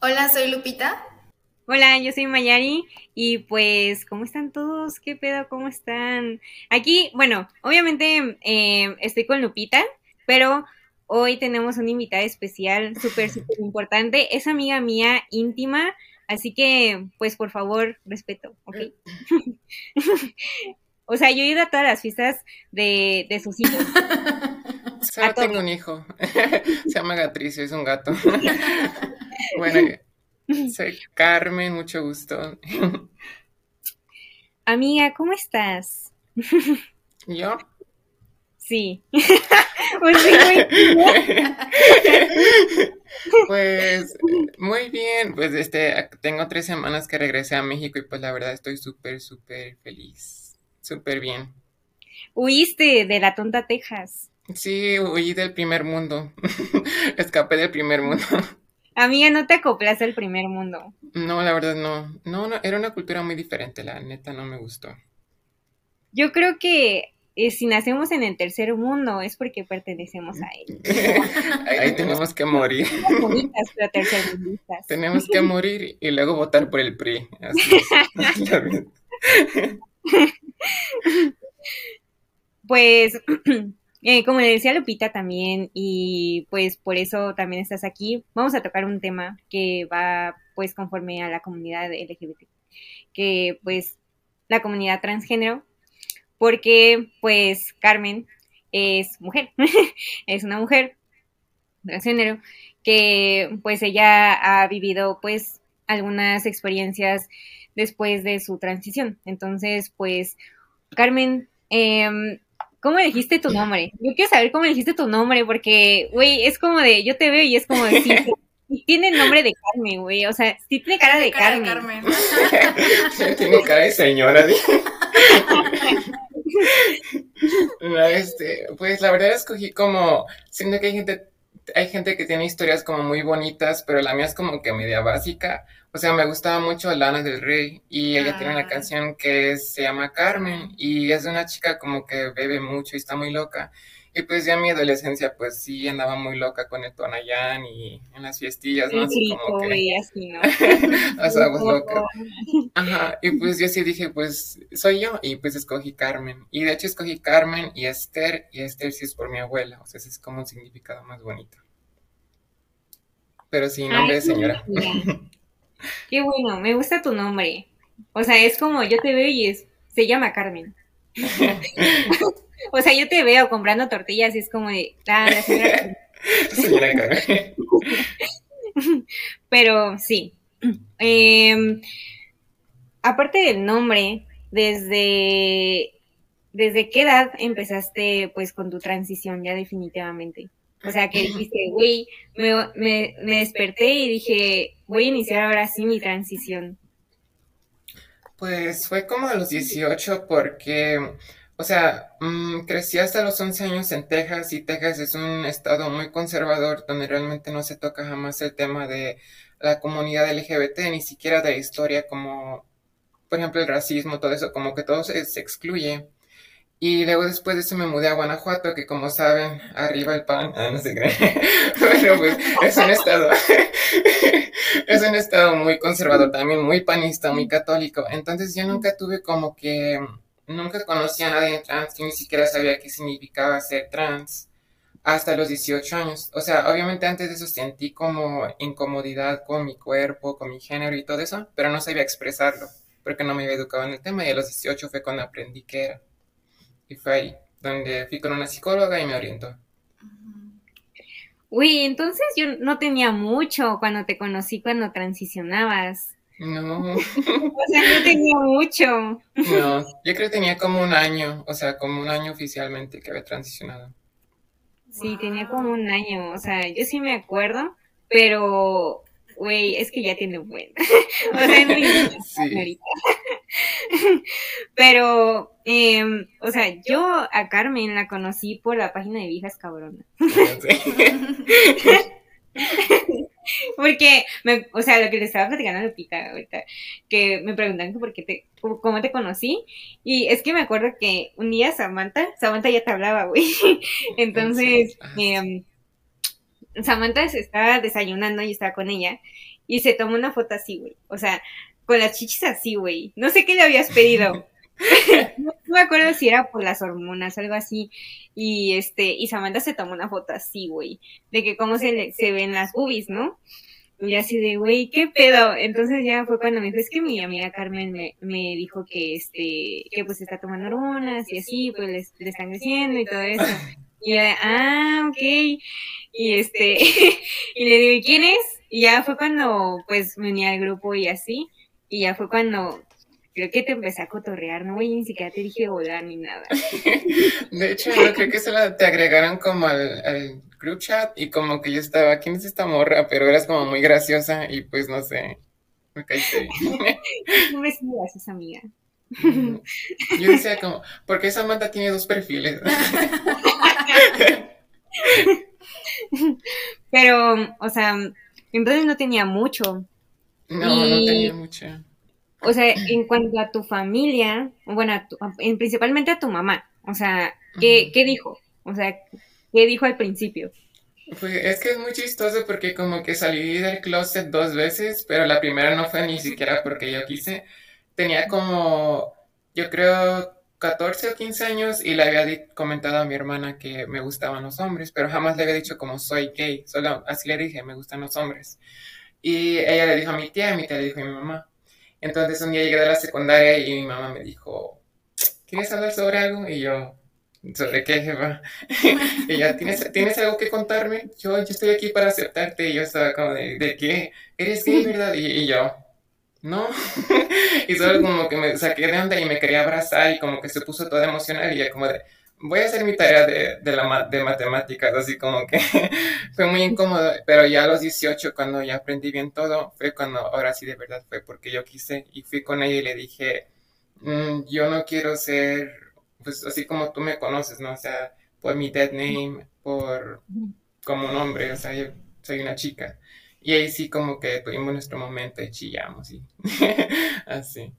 Hola, soy Lupita. Hola, yo soy Mayari y pues, ¿cómo están todos? ¿Qué pedo? ¿Cómo están? Aquí, bueno, obviamente eh, estoy con Lupita, pero hoy tenemos una invitada especial súper, súper importante. Es amiga mía íntima, así que, pues, por favor, respeto, ¿ok? o sea, yo he ido a todas las fiestas de, de sus hijos. Solo tengo un hijo. Se llama Gatricio, es un gato. Bueno, soy Carmen, mucho gusto. Amiga, ¿cómo estás? ¿Yo? Sí. pues muy bien, pues este, tengo tres semanas que regresé a México y pues la verdad estoy súper, súper feliz, súper bien. Huiste de la tonta Texas. Sí, huí del primer mundo, escapé del primer mundo. Amiga, ¿no te acoplas al primer mundo? No, la verdad no. no. No, era una cultura muy diferente, la neta no me gustó. Yo creo que eh, si nacemos en el tercer mundo es porque pertenecemos a él. Ahí tenemos que morir. tenemos que morir y luego votar por el PRI. pues Eh, como le decía Lupita también, y pues por eso también estás aquí, vamos a tocar un tema que va pues conforme a la comunidad LGBT, que pues la comunidad transgénero, porque pues Carmen es mujer, es una mujer transgénero, que pues ella ha vivido pues algunas experiencias después de su transición. Entonces, pues, Carmen, eh, ¿Cómo dijiste tu nombre? Yo quiero saber cómo dijiste tu nombre, porque, güey, es como de, yo te veo y es como de, sí, tiene nombre de Carmen, güey, o sea, sí tiene cara de cara Carmen. tiene cara de señora. no, este, pues la verdad escogí como, siento que hay gente, hay gente que tiene historias como muy bonitas, pero la mía es como que media básica. O sea, me gustaba mucho Lana del Rey y ella tiene una ah. canción que se llama Carmen y es de una chica como que bebe mucho y está muy loca. Y pues ya en mi adolescencia pues sí andaba muy loca con el Tonayán y en las fiestillas, ¿no? Así como que... así, ¿no? loca. Ajá, y pues yo sí dije pues soy yo y pues escogí Carmen. Y de hecho escogí Carmen y Esther y Esther sí es por mi abuela, o sea, ese es como un significado más bonito. Pero sí, nombre de señora. Qué bueno, me gusta tu nombre. O sea, es como yo te veo y es, se llama Carmen. o sea, yo te veo comprando tortillas y es como de, ah, la señora Carmen. Pero sí. Em, aparte del nombre, desde, ¿desde qué edad empezaste pues con tu transición ya definitivamente? O sea, que dijiste, güey, me, me, me, desperté y dije, voy a iniciar ahora sí mi transición. Pues fue como a los 18 porque, o sea, mm, crecí hasta los 11 años en Texas y Texas es un estado muy conservador donde realmente no se toca jamás el tema de la comunidad LGBT, ni siquiera de la historia como, por ejemplo, el racismo, todo eso, como que todo se excluye. Y luego después de eso me mudé a Guanajuato, que como saben, arriba el pan, ah, no sé qué. Pero pues es un estado, es un estado muy conservador también, muy panista, muy católico. Entonces yo nunca tuve como que, nunca conocí a nadie trans, yo ni siquiera sabía qué significaba ser trans hasta los 18 años. O sea, obviamente antes de eso sentí como incomodidad con mi cuerpo, con mi género y todo eso, pero no sabía expresarlo, porque no me había educado en el tema y a los 18 fue cuando aprendí qué era. Y fue ahí donde fui con una psicóloga y me orientó. Uy, entonces yo no tenía mucho cuando te conocí, cuando transicionabas. No. o sea, no tenía mucho. No, yo creo que tenía como un año, o sea, como un año oficialmente que había transicionado. Sí, tenía como un año, o sea, yo sí me acuerdo, pero, güey, es que ya tiene un buen. o sea, no sí. Pero, eh, o sea, yo a Carmen la conocí por la página de Viejas Cabronas. Porque, me, o sea, lo que le estaba platicando a Lupita ahorita, que me preguntan por qué te, cómo te conocí, y es que me acuerdo que un día Samantha, Samantha ya te hablaba, güey, entonces, eh, Samantha se estaba desayunando y estaba con ella y se tomó una foto así, güey. O sea, con las chichis así, güey. No sé qué le habías pedido. no, me acuerdo si era por las hormonas, algo así. Y este, y Samantha se tomó una foto así, güey, de que cómo se, le, se ven las boobies, ¿no? Y así de, güey, ¿qué pedo? Entonces ya fue cuando me dijo, es que mi amiga Carmen me, me dijo que, este, que pues está tomando hormonas y así, pues le, le están creciendo y todo eso. Y yo, ah, ok. Y este, y le digo, ¿quién es? Y ya fue cuando, pues, venía al grupo y así. Y ya fue cuando creo que te empecé a cotorrear, no, güey, ni siquiera te dije hola ni nada. De hecho, yo creo que solo te agregaron como al, group chat y como que yo estaba, ¿quién es esta morra? Pero eras como muy graciosa y pues no sé, me caíste bien. no me gracias, amiga. Yo decía como, ¿por qué Samantha tiene dos perfiles? Pero, o sea, entonces no tenía mucho. No, no tenía mucho. O sea, en cuanto a tu familia, bueno, principalmente a tu mamá, o sea, ¿qué, ¿qué dijo? O sea, ¿qué dijo al principio? Pues es que es muy chistoso porque como que salí del closet dos veces, pero la primera no fue ni siquiera porque yo quise. Tenía como, yo creo, 14 o 15 años y le había comentado a mi hermana que me gustaban los hombres, pero jamás le había dicho como soy gay, solo así le dije, me gustan los hombres. Y ella le dijo a mi tía, y mi tía le dijo a mi mamá. Entonces un día llegué de la secundaria y mi mamá me dijo, ¿quieres hablar sobre algo? Y yo, ¿sobre qué, jefa? y ella, ¿tienes, ¿tienes algo que contarme? Yo, yo estoy aquí para aceptarte. Y yo estaba como, ¿de, de qué? ¿Eres gay, verdad? Y, yo, no. y solo como que me saqué de onda y me quería abrazar y como que se puso toda emocional y ya como de, voy a hacer mi tarea de, de, la, de matemáticas, así como que fue muy incómodo, pero ya a los 18, cuando ya aprendí bien todo, fue cuando ahora sí de verdad fue porque yo quise y fui con ella y le dije, mm, yo no quiero ser, pues así como tú me conoces, ¿no? O sea, por mi dead name, por como un hombre, o sea, yo soy una chica. Y ahí sí como que tuvimos nuestro momento y chillamos y así.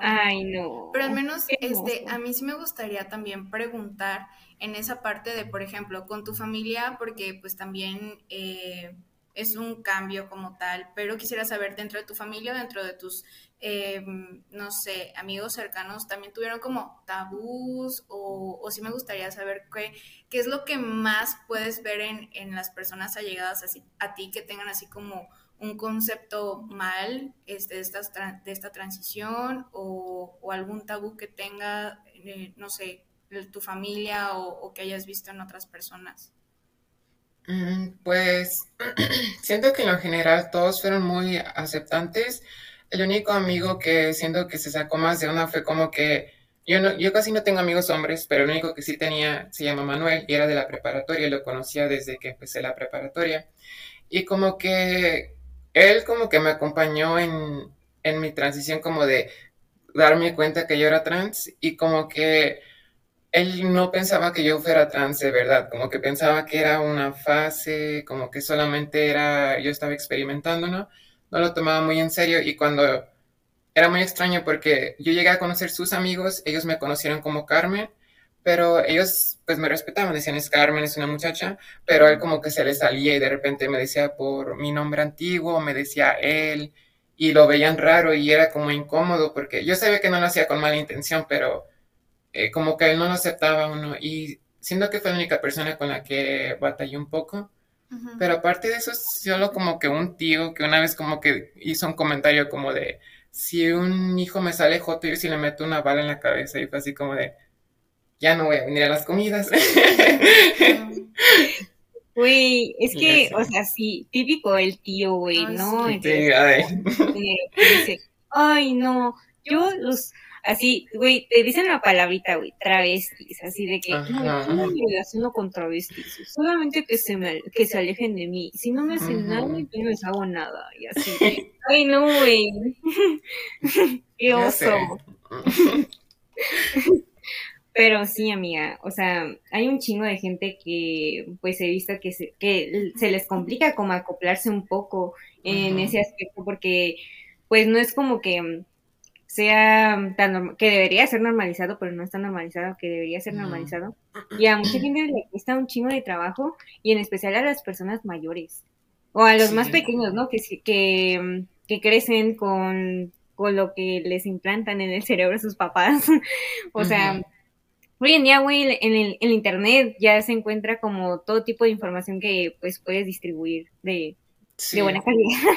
Ay, no. Pero al menos, este, a mí sí me gustaría también preguntar en esa parte de, por ejemplo, con tu familia, porque pues también eh, es un cambio como tal, pero quisiera saber dentro de tu familia, dentro de tus, eh, no sé, amigos cercanos, también tuvieron como tabús o, o sí me gustaría saber qué, qué es lo que más puedes ver en, en las personas allegadas así, a ti que tengan así como un concepto mal este, de, esta, de esta transición o, algún tabú que tenga, eh, no sé, tu familia o, que hayas visto en otras personas? Mm, pues siento que en lo general todos fueron muy aceptantes. El único amigo que siento que se sacó más de una fue como que yo, no, yo casi no tengo amigos hombres, pero el único que sí tenía se llama Manuel y era de la preparatoria, lo conocía desde que empecé la preparatoria. Y como que él como que me acompañó en, en mi transición como de darme cuenta que yo era trans y como que él no pensaba que yo fuera trans verdad, como que pensaba que era una fase, como que solamente era, yo estaba experimentando, ¿no? No lo tomaba muy en serio y cuando era muy extraño porque yo llegué a conocer sus amigos, ellos me conocieron como Carmen pero ellos pues me respetaban, decían es Carmen, es una muchacha, pero él como que se le salía y de repente me decía por mi nombre antiguo, me decía él, y lo veían raro y era como incómodo porque yo sabía que no lo hacía con mala intención, pero eh, como que él no lo aceptaba uno y siendo que fue la única persona con la que batallé un poco. Pero aparte de eso, solo como que un tío que una vez como que hizo un comentario como de, si un hijo me sale joto, yo si le meto una bala en la cabeza y fue así como de, ya no voy a venir a las comidas. Güey, es que, o sea, sí, típico el tío, güey, ¿no? Sí, ay. Dice, ay, no, yo los, así, güey, te dicen la palabrita, güey, travestis, así de que, no, me relaciono con travestis, solamente que se, me, que se alejen de mí, si no me hacen nada, yo no les hago nada, y así, ay, no, güey, qué oso. Pero sí, amiga, o sea, hay un chingo de gente que pues he visto que se, que se les complica como acoplarse un poco en ese aspecto porque pues no es como que sea tan que debería ser normalizado, pero no está normalizado, que debería ser normalizado. Y a mucha gente le cuesta un chingo de trabajo, y en especial a las personas mayores, o a los más pequeños, ¿no? Que, que, que crecen con, con lo que les implantan en el cerebro sus papás. o sea, hoy en día, güey, en el, en internet ya se encuentra como todo tipo de información que pues puedes distribuir de, de buena calidad.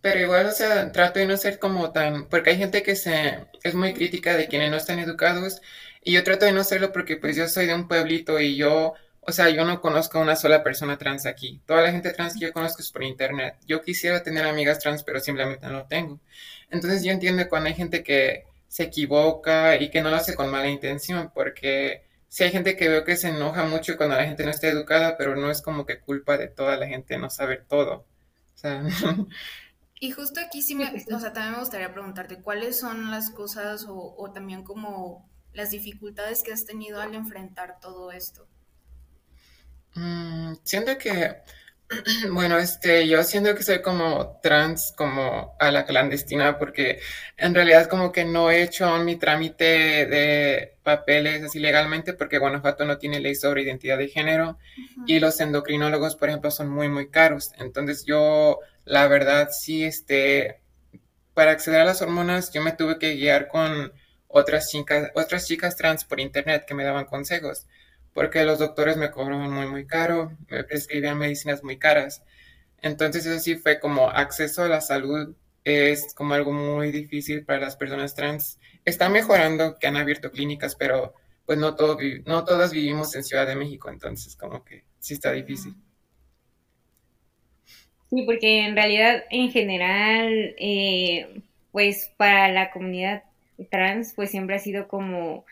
Pero igual, o sea, trato de no ser como tan, porque hay gente que se es muy crítica de quienes no están educados y yo trato de no serlo porque pues yo soy de un pueblito y yo, o sea, yo no conozco a una sola persona trans aquí. Toda la gente trans que yo conozco es por internet. Yo quisiera tener amigas trans, pero simplemente no tengo. Entonces yo entiendo cuando hay gente que se equivoca y que no lo hace con mala intención, porque si hay gente que veo que se enoja mucho cuando la gente no está educada, pero no es como que culpa de toda la gente no saber todo. O sea, Y justo aquí sí me, o sea, también me gustaría preguntarte cuáles son las cosas o, también como las dificultades que has tenido al enfrentar todo esto. Mm, siento que, bueno, este, yo siento que soy como trans, como a la clandestina, porque en realidad como que no he hecho mi trámite de papeles así legalmente, porque Guanajuato no tiene ley sobre identidad de género y los endocrinólogos, por ejemplo, son muy, muy caros. Entonces yo la verdad sí, este, para acceder a las hormonas yo me tuve que guiar con otras chicas, otras chicas trans por internet que me daban consejos, porque los doctores me cobraban muy, muy caro, me prescribían medicinas muy caras. Entonces eso sí fue como acceso a la salud es como algo muy difícil para las personas trans. Está mejorando que han abierto clínicas, pero pues no, todo, no todas vivimos en Ciudad de México, entonces como que sí está difícil. Sí, porque en realidad, en general, eh, pues para la comunidad trans, pues siempre ha sido como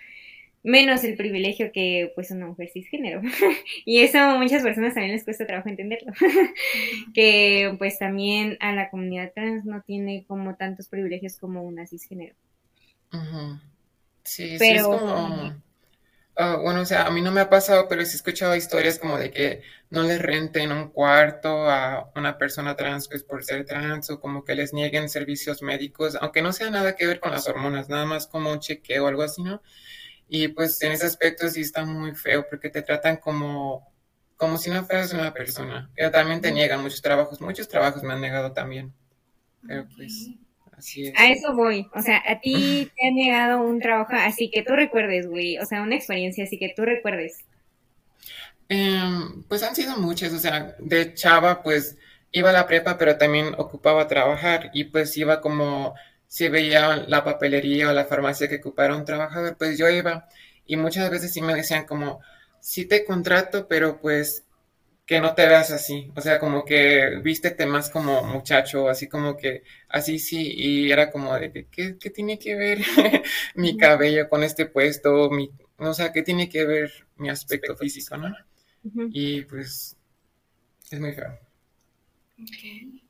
menos el privilegio que pues una mujer cisgénero. y eso a muchas personas también les cuesta trabajo entenderlo. que pues también a la comunidad trans no tiene como tantos privilegios como una cisgénero. Sí, sí, es como Ah, bueno, o sea, a mí no me ha pasado, pero sí he escuchado historias como de que no les renten un cuarto a una persona trans pues por ser trans o como que les nieguen servicios médicos, aunque no sea nada que ver con las hormonas, nada más como un chequeo o algo así, ¿no? Y pues en ese aspecto sí está muy feo porque te tratan como, como si no fueras una persona. Pero también te niegan muchos trabajos, muchos trabajos me han negado también. Pero pues... A eso voy. O sea, a ti te ha negado un trabajo así que tú recuerdes, güey. O sea, una experiencia así que tú recuerdes. Em, pues han sido muchas. O sea, de chava, pues iba a la prepa, pero también ocupaba trabajar. Y pues iba como, si veía la papelería o la farmacia que ocupara un trabajador, pues yo iba. Y muchas veces sí me decían como, sí te contrato, pero pues que no te veas así, o sea, como que vístete más como muchacho, así como que, así sí, y era como de, ¿qué, tiene que ver mi cabello con este puesto? Mi, o sea, ¿qué tiene que ver mi aspecto físico, no? Y pues, es muy feo.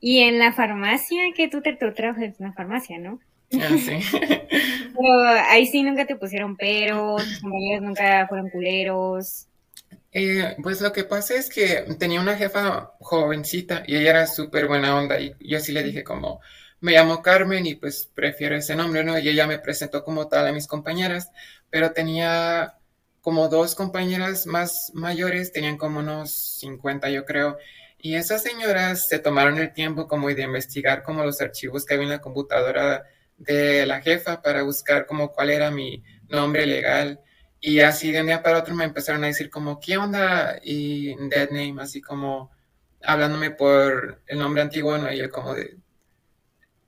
Y en la farmacia, que tú te, trabajas en la farmacia, ¿no? Ah, sí. pero ahí sí nunca te pusieron pero, tus compañeros nunca fueron culeros. Eh, pues lo que pasa es que tenía una jefa jovencita y ella era súper buena onda y yo así le dije como, me llamo Carmen y pues prefiero ese nombre, ¿no? Y ella me presentó como tal a mis compañeras, pero tenía como dos compañeras más mayores, tenían como unos 50 yo creo, y esas señoras se tomaron el tiempo como de investigar como los archivos que había en la computadora de la jefa para buscar como cuál era mi nombre legal y así de un día para otro me empezaron a decir como, ¿qué onda? Y dead name, así como hablándome por el nombre antiguo, ¿no? Y yo como de...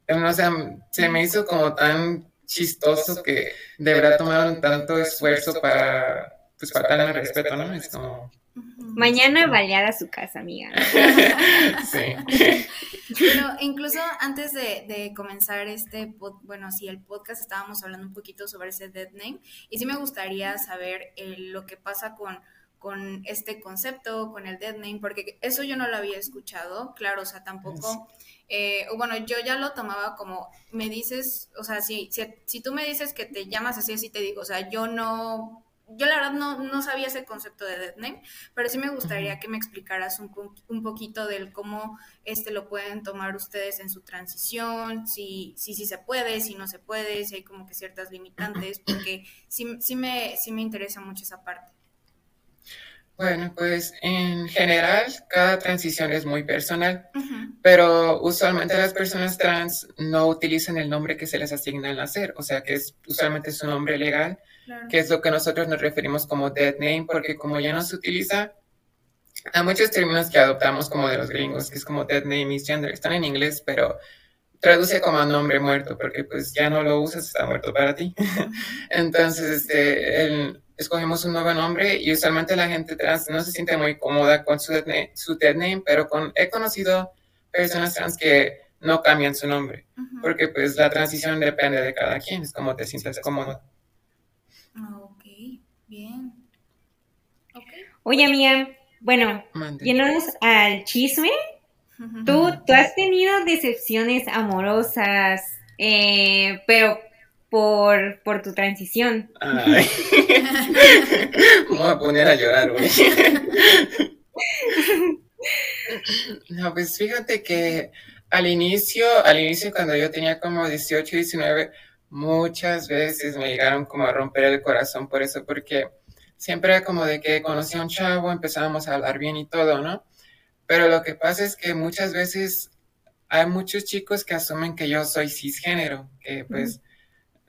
O sea, se me hizo como tan chistoso que de verdad tomaron tanto esfuerzo para, pues, faltarle el respeto, ¿no? Es. Mañana baleada a su casa, amiga. sí. incluso antes de, comenzar este, bueno, sí, el podcast estábamos hablando un poquito sobre ese dead name y sí me gustaría saber eh, lo que pasa con, con este concepto, con el dead name, porque eso yo no lo había escuchado, claro, o sea, tampoco... Eh, bueno, yo ya lo tomaba como, me dices, o sea, si, si, si tú me dices que te llamas así, así te digo, o sea, yo no yo la verdad no, no sabía ese concepto de dead name, pero sí me gustaría que me explicaras un, un poquito del cómo este lo pueden tomar ustedes en su transición, si, si, si se puede, si no se puede, si hay como que ciertas limitantes, porque sí, sí, me, sí me interesa mucho esa parte. Bueno, pues en general cada transición es muy personal, pero usualmente las personas trans no utilizan el nombre que se les asigna al nacer, o sea que es usualmente su nombre legal, que es lo que nosotros nos referimos como dead name, porque como ya no se utiliza, hay muchos términos que adoptamos como de los gringos, que es como dead name is gender, están en inglés, pero traduce como nombre muerto, porque pues ya no lo usas, está muerto para ti. Entonces, este, el escogemos un nuevo nombre y usualmente la gente trans no se siente muy cómoda con su, su dead name, pero con, he conocido personas trans que no cambian su nombre, porque pues la transición depende de cada quien, es como te sientas cómodo. Bien. Oye, Mía, bueno, yéndonos al chisme, ¿tú, tú has tenido decepciones amorosas, eh, pero por, por tu transición. Ay. Me voy a poner a llorar, güey. No, pues fíjate que al inicio, al inicio cuando yo tenía como 18, 19, muchas veces me llegaron como a romper el corazón por eso, porque siempre era como de que conocí a un chavo, empezábamos a hablar bien y todo, ¿no? Pero lo que pasa es que muchas veces hay muchos chicos que asumen que yo soy cisgénero, que pues...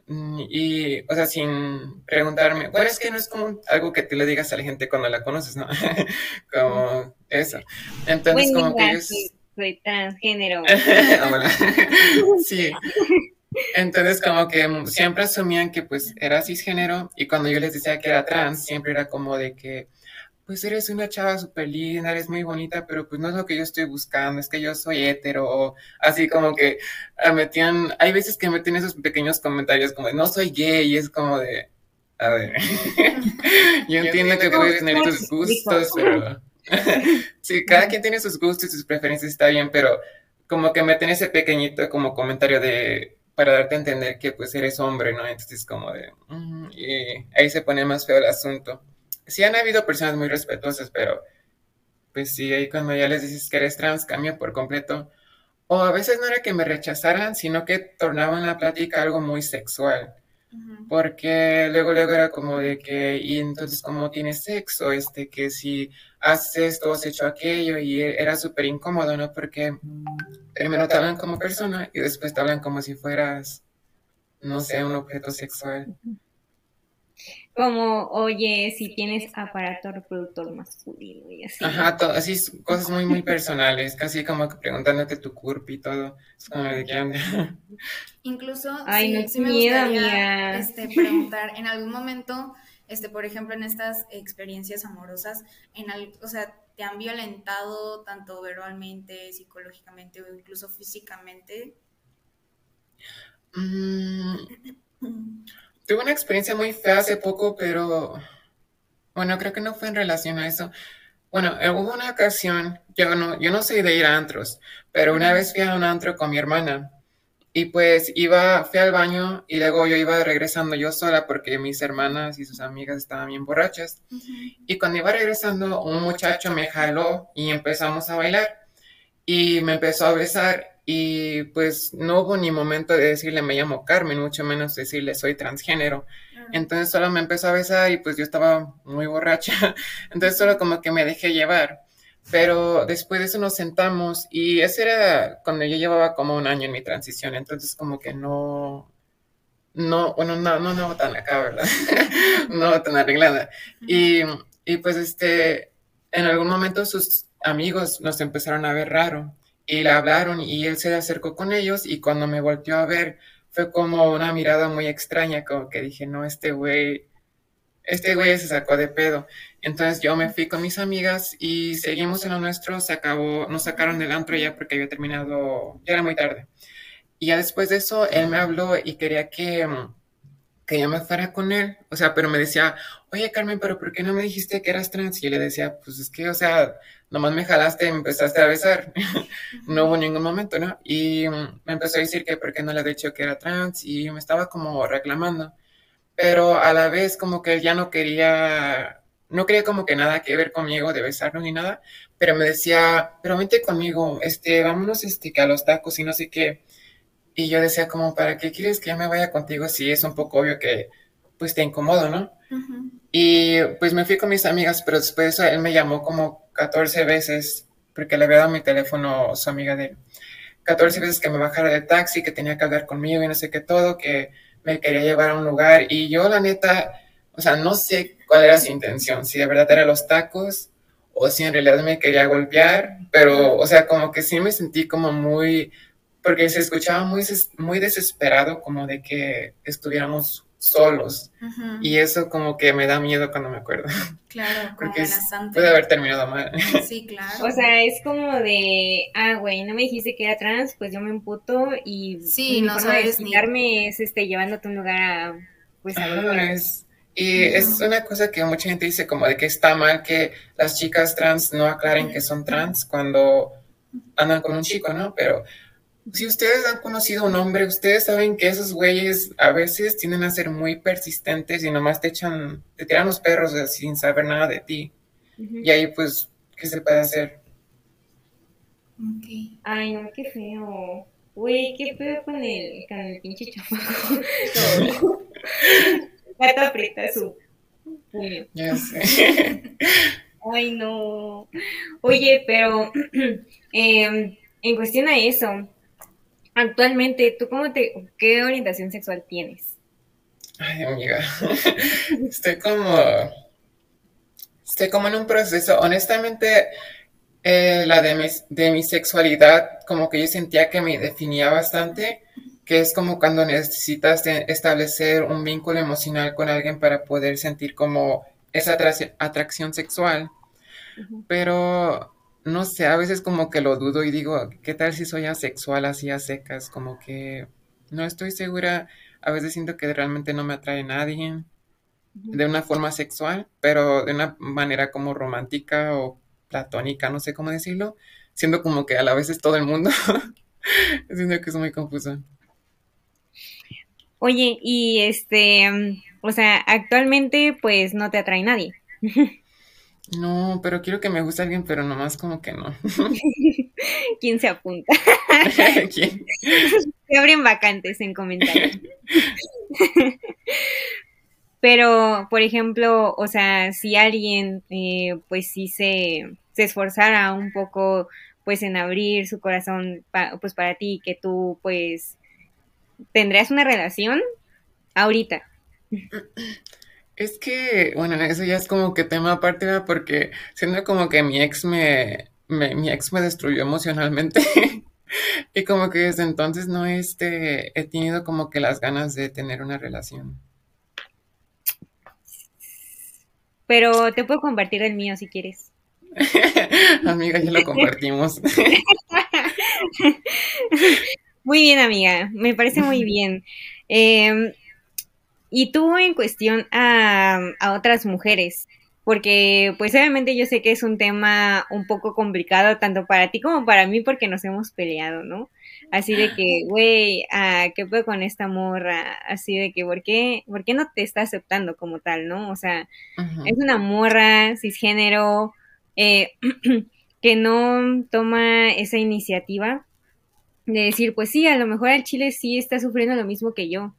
Mm, y, o sea, sin preguntarme, bueno, es que no es como algo que tú le digas a la gente cuando la conoces, ¿no? como eso. Entonces, como que es... Soy transgénero. sí. Entonces, como que siempre asumían que pues era cisgénero y cuando yo les decía que era trans, siempre era como de que pues eres una chava súper linda, eres muy bonita, pero pues no es lo que yo estoy buscando, es que yo soy hetero, o así como que ah, metían, hay veces que meten esos pequeños comentarios como de, no soy gay, y es como de, a ver, yo entiendo que puedes tener tus gustos, pero sí, cada quien tiene sus gustos y sus preferencias, está bien, pero como que meten ese pequeñito como comentario de, para darte a entender que pues eres hombre, ¿no? Entonces como de, mm", y ahí se pone más feo el asunto sí han habido personas muy respetuosas, pero pues sí, ahí cuando ya les dices que eres trans, cambia por completo. O a veces no era que me rechazaran, sino que tornaban la plática algo muy sexual. Porque luego, luego era como de que, y entonces, ¿cómo tienes sexo? Este, que si haces esto, has hecho aquello, y e, era súper incómodo, ¿no? Porque primero te hablan como persona y después te hablan como si fueras, no sé, un objeto sexual. Como, oye, si tienes aparato reproductor masculino y así. Ajá, así cosas muy, muy personales, casi como que preguntándote tu cuerpo y todo. Es como de qué Incluso, Ay, sí, me gustaría este, preguntar, en algún momento, este, por ejemplo, en estas experiencias amorosas, en o sea, ¿te han violentado tanto verbalmente, psicológicamente o incluso físicamente? Mm. Tuve una experiencia muy fea hace poco, pero bueno, creo que no fue en relación a eso. Bueno, eh, hubo una ocasión, yo no, yo no soy de ir a antros, pero una vez fui a un antro con mi hermana y pues iba, fui al baño y luego yo iba regresando yo sola porque mis hermanas y sus amigas estaban bien borrachas. Y cuando iba regresando, un muchacho me jaló y empezamos a bailar y me empezó a besar y pues no hubo ni momento de decirle me llamo Carmen, mucho menos decirle soy transgénero. Entonces solo me empezó a besar y pues yo estaba muy borracha, entonces solo como que me dejé llevar. Pero después de eso nos sentamos y ese era cuando yo llevaba como un año en mi transición, entonces como que no, no, bueno, no, no, no tan acá, ¿verdad? no tan arreglada. Y, y pues este, en algún momento sus amigos nos empezaron a ver raro y le hablaron y él se acercó con ellos y cuando me volteó a ver fue como una mirada muy extraña, como que dije, no, este güey, este güey se sacó de pedo. Entonces yo me fui con mis amigas y seguimos en lo nuestro, se acabó, nos sacaron del antro ya porque había terminado, ya era muy tarde. Y ya después de eso, él me habló y quería que, que yo me fuera con él, o sea, pero me decía, oye Carmen, pero ¿por qué no me dijiste que eras trans? Y yo le decía, pues es que, o sea, nomás me jalaste y me empezaste a besar. no hubo ningún momento, ¿no? Y me empezó a decir que por qué no le había dicho que era trans y me estaba como reclamando. pero a la vez como que él ya no quería, no quería como que nada que ver conmigo de besarlo ni nada, pero me decía, pero vente conmigo, este, vámonos este, a los tacos y no sé qué. Y yo decía como, ¿para qué quieres que yo me vaya contigo si es un poco obvio que pues te incomodo, ¿no? Y pues me fui con mis amigas, pero después de eso él me llamó como 14 veces porque le había dado mi teléfono a su amiga de 14 veces que me bajara del taxi, que tenía que hablar conmigo y no sé qué todo, que me quería llevar a un lugar. Y yo la neta, o sea, no sé cuál era su intención, si de verdad era los tacos o si en realidad me quería golpear, pero, o sea, como que sí me sentí como muy, porque se escuchaba muy, muy desesperado como de que estuviéramos solos. Y eso como que me da miedo cuando me acuerdo. Claro, como Porque puede haber terminado mal. Sí, claro. O sea, es como de, ah, güey, no me dijiste que era trans, pues yo me emputo y sí, no forma sabes de es este, llevándote a un lugar a, pues a es, Y es una cosa que mucha gente dice como de que está mal que las chicas trans no aclaren que son trans cuando andan con un chico, ¿no? Pero si ustedes han conocido a un hombre, ustedes saben que esos güeyes a veces tienden a ser muy persistentes y nomás te echan, te tiran los perros sin saber nada de ti. Y ahí, pues, ¿qué se puede hacer? Ay, no, qué feo. Güey, qué feo con el, con el pinche chamaco. Gato aprieta su puño. Ya sé. Ay, no. Oye, pero eh, en cuestión a eso, Actualmente, ¿tú cómo te, qué orientación sexual tienes? Ay, amiga, estoy como, estoy como en un proceso. Honestamente, eh, la de mi, de mi sexualidad, como que yo sentía que me definía bastante, que es como cuando necesitas establecer un vínculo emocional con alguien para poder sentir como esa atracción sexual. Pero no sé, a veces como que lo dudo y digo, ¿qué tal si soy asexual así a secas? Como que no estoy segura, a veces siento que realmente no me atrae nadie de una forma sexual, pero de una manera como romántica o platónica, no sé cómo decirlo, siendo como que a la vez es todo el mundo. siento que es muy confuso. Oye, y este, mm, o sea, actualmente pues no te atrae nadie. No, pero quiero que me guste alguien, pero nomás como que no. ¿Quién se apunta? ¿Quién? Se abren vacantes en comentarios. pero, por ejemplo, o sea, si alguien, eh, pues sí se, se esforzara un poco, pues en abrir su corazón, pues para ti, que tú, pues, tendrías una relación ahorita. Es que, bueno, eso ya es como que tema aparte, porque siendo como que mi ex me, mi ex me destruyó emocionalmente. y como que desde entonces no este, he tenido como que las ganas de tener una relación. Pero te puedo compartir el mío si quieres. amiga, ya lo compartimos. muy bien, amiga. Me parece muy bien. Eh, y tú en cuestión a, otras mujeres, porque pues obviamente yo sé que es un tema un poco complicado tanto para ti como para mí porque nos hemos peleado, ¿no? Así de que, güey, ah, ¿qué puedo con esta morra? Así de que, ¿por qué, ¿por qué no te está aceptando como tal, no? O sea, es una morra cisgénero eh, que no toma esa iniciativa de decir, pues sí, a lo mejor el chile sí está sufriendo lo mismo que yo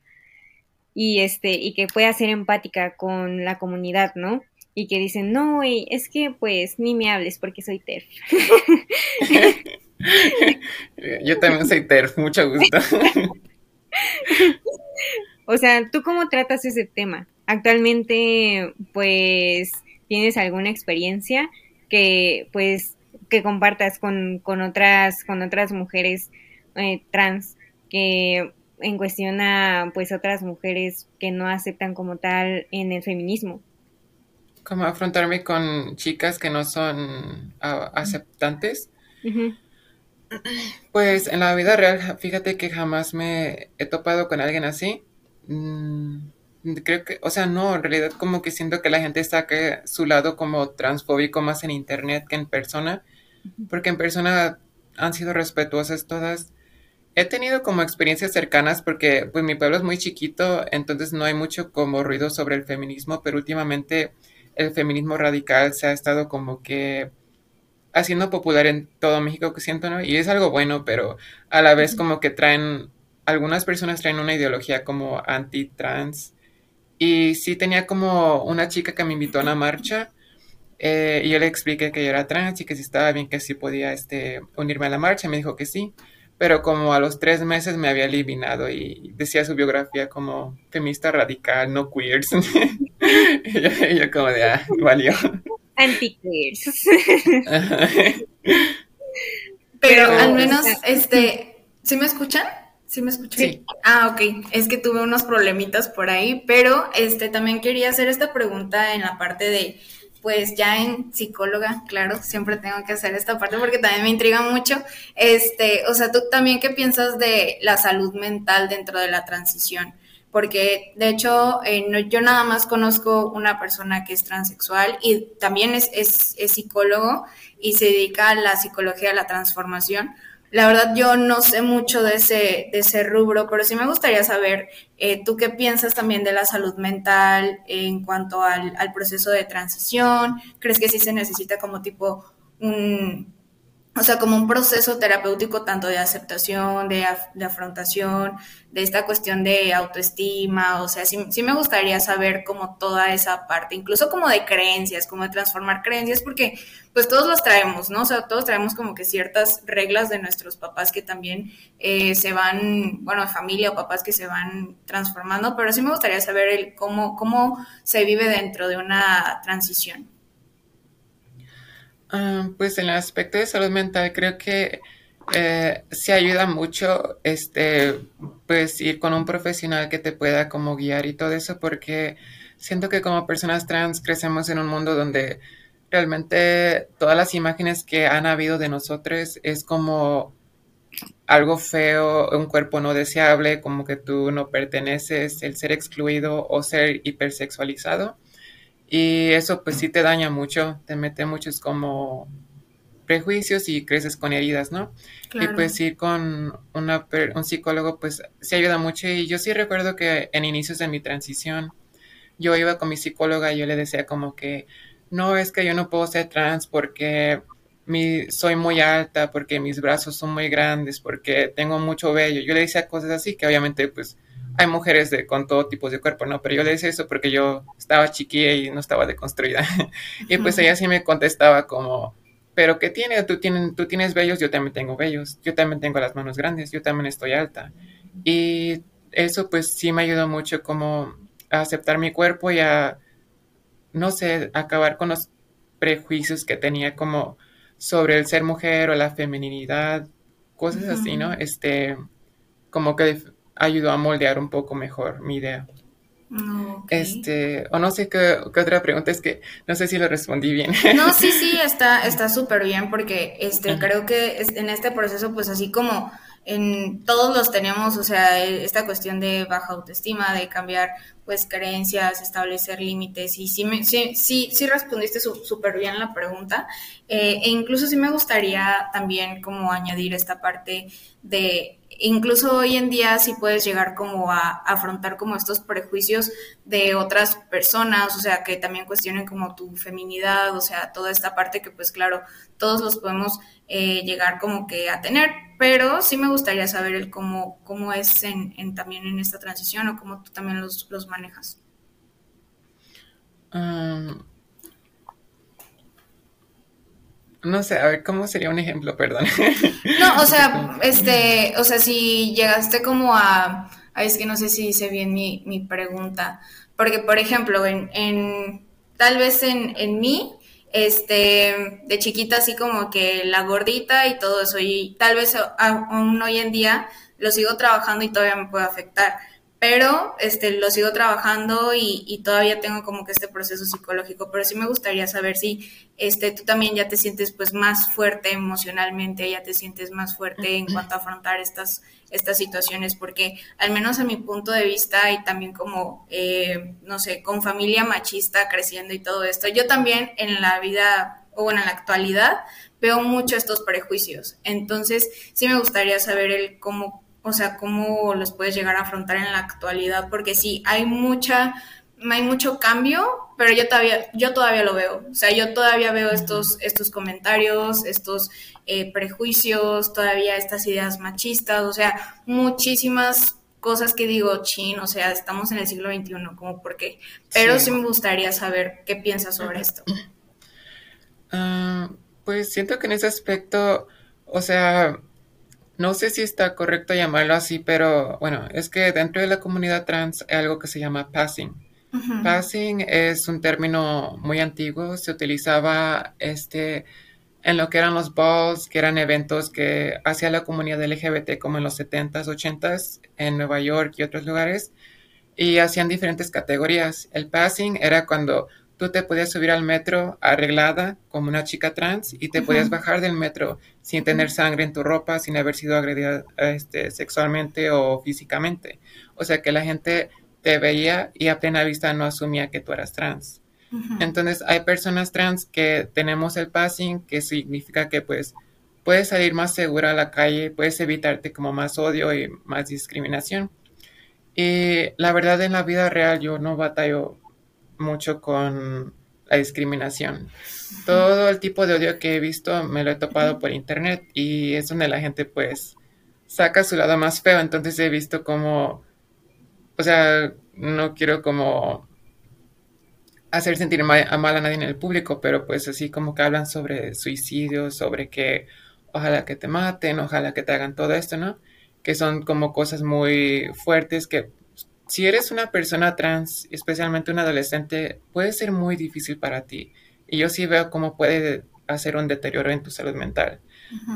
y este y que pueda ser empática con la comunidad, ¿no? Y que dicen, "No, es que pues ni me hables porque soy TERF." Yo también soy TERF, mucho gusto. o sea, ¿tú cómo tratas ese tema? Actualmente pues tienes alguna experiencia que pues que compartas con, con otras con otras mujeres eh, trans que en cuestión a pues otras mujeres que no aceptan como tal en el feminismo. Como afrontarme con chicas que no son aceptantes. Pues en la vida real, fíjate que jamás me he topado con alguien así. Mm, creo que, o sea, no, en realidad como que siento que la gente está a su lado como transfóbico más en internet que en persona, porque en persona han sido respetuosas todas he tenido como experiencias cercanas porque pues mi pueblo es muy chiquito, entonces no hay mucho como ruido sobre el feminismo, pero últimamente el feminismo radical se ha estado como que haciendo popular en todo México, que siento, ¿no? Y es algo bueno, pero a la vez como que traen, algunas personas traen una ideología como anti-trans. Y sí tenía como una chica que me invitó a una marcha eh, y yo le expliqué que yo era trans y que si estaba bien que sí podía este, unirme a la marcha. Me dijo que sí, pero como a los tres meses me había eliminado y decía su biografía como feminista radical, no queers. y, yo, como de, ah, valió. Anti-queers. pero, al menos, este, ¿sí me escuchan? ¿Sí me escuchan? Sí. Ah, ok. Es que tuve unos problemitas por ahí, pero este también quería hacer esta pregunta en la parte de, pues ya en psicóloga, claro, siempre tengo que hacer esta parte porque también me intriga mucho. Este, o sea, tú también qué piensas de la salud mental dentro de la transición? Porque de hecho, eh, yo nada más conozco una persona que es transexual y también es, es, es psicólogo y se dedica a la psicología de la transformación la verdad yo no sé mucho de ese, de ese rubro, pero sí me gustaría saber, eh, ¿tú qué piensas también de la salud mental en cuanto al, al proceso de transición? ¿Crees que sí se necesita como tipo un, o sea, como un proceso terapéutico tanto de aceptación, de, de, afrontación, de esta cuestión de autoestima, o sea, sí, sí, me gustaría saber como toda esa parte, incluso como de creencias, como de transformar creencias, porque pues todos los traemos, ¿no? O sea, todos traemos como que ciertas reglas de nuestros papás que también eh, se van, bueno, familia o papás que se van transformando, pero sí me gustaría saber el cómo, cómo se vive dentro de una transición. Ah, pues en el aspecto de salud mental creo que eh, se ayuda mucho este pues ir con un profesional que te pueda como guiar y todo eso porque siento que como personas trans crecemos en un mundo donde realmente todas las imágenes que han habido de nosotros es como algo feo, un cuerpo no deseable, como que tú no perteneces, el ser excluido o ser hipersexualizado. Y eso pues sí te daña mucho, te mete muchos como prejuicios y creces con heridas, ¿no? Y pues ir con una, un psicólogo pues sí ayuda mucho y yo sí recuerdo que en inicios de mi transición yo iba con mi psicóloga y yo le decía como que no es que yo no puedo ser trans porque mi, soy muy alta, porque mis brazos son muy grandes, porque tengo mucho vello. Yo le decía cosas así que obviamente pues hay mujeres de, con todo tipo de cuerpo, ¿no? Pero yo le decía eso porque yo estaba chiquilla y no estaba deconstruida. y pues ella sí me contestaba como, pero ¿qué tiene? Tú, tienes, tú tienes vellos, yo también tengo vellos, yo también tengo las manos grandes, yo también estoy alta. Y eso pues sí me ayudó mucho como a aceptar mi cuerpo y a, no sé, acabar con los prejuicios que tenía como sobre el ser mujer o la feminidad, cosas así, ¿no? Este, como que ayudó a moldear un poco mejor mi idea. Este, o no sé qué, otra pregunta es que no sé si lo respondí bien. No, sí, sí, está está súper bien porque este creo que en este proceso pues así como en todos los tenemos, o sea, esta cuestión de baja autoestima, de cambiar pues creencias, establecer límites y sí, sí, sí, sí respondiste súper bien la pregunta eh, e incluso sí me gustaría también como añadir esta parte de incluso hoy en día sí puedes llegar como a, afrontar como estos prejuicios de otras personas, o sea, que también cuestionen como tu feminidad, o sea, toda esta parte que pues claro, todos los podemos eh, llegar como que a tener, pero sí me gustaría saber el cómo, cómo es en, también en esta transición o cómo tú también los, manejas. Um, no sé, a ver, ¿cómo sería un ejemplo? Perdón. No, o sea, este, o sea, si llegaste como a, es que no sé si hice bien mi, mi pregunta, porque por ejemplo, en, en tal vez en, en mí, este, de chiquita así como que la gordita y todo eso, y tal vez aún hoy en día lo sigo trabajando y todavía me puede afectar pero este, lo sigo trabajando y, todavía tengo como que este proceso psicológico, pero sí me gustaría saber si este, tú también ya te sientes pues más fuerte emocionalmente, ya te sientes más fuerte en cuanto a afrontar estas, estas situaciones, porque al menos a mi punto de vista y también como, eh, no sé, con familia machista creciendo y todo esto, yo también en la vida o bueno, en la actualidad, veo mucho estos prejuicios. Entonces, sí me gustaría saber el cómo, o sea, cómo los puedes llegar a afrontar en la actualidad, porque sí, hay mucha, hay mucho cambio, pero yo todavía, yo todavía lo veo. O sea, yo todavía veo estos, estos comentarios, estos eh, prejuicios, todavía estas ideas machistas, o sea, muchísimas cosas que digo, chin, o sea, estamos en el siglo XXI, como por qué. Pero sí, me gustaría saber qué piensas sobre esto. Ah, pues siento que en ese aspecto, o sea, no sé si está correcto llamarlo así, pero bueno, es que dentro de la comunidad trans hay algo que se llama passing. Passing es un término muy antiguo, se utilizaba este en lo que eran los balls, que eran eventos que hacía la comunidad LGBT como en los 70s, 80s, en Nueva York y otros lugares, y hacían diferentes categorías. El passing era cuando tú te podías subir al metro arreglada como una chica trans y te podías bajar del metro sin tener sangre en tu ropa, sin haber sido agredida este, sexualmente o físicamente. O sea que la gente te veía y a plena vista no asumía que tú eras trans. Entonces hay personas trans que tenemos el passing, que significa que pues puedes salir más segura a la calle, puedes evitarte como más odio y más discriminación. Y la verdad en la vida real yo no batallo mucho con la discriminación. Todo el tipo de odio que he visto me lo he topado por internet y es donde la gente pues saca su lado más feo. Entonces he visto como, o sea, no quiero como hacer sentir mal, a mal a nadie en el público, pero pues así como que hablan sobre suicidio, sobre que ojalá que te maten, ojalá que te hagan todo esto, ¿no? Que son como cosas muy fuertes que si eres una persona trans, especialmente un adolescente, puede ser muy difícil para ti. Y yo sí veo cómo puede hacer un deterioro en tu salud mental.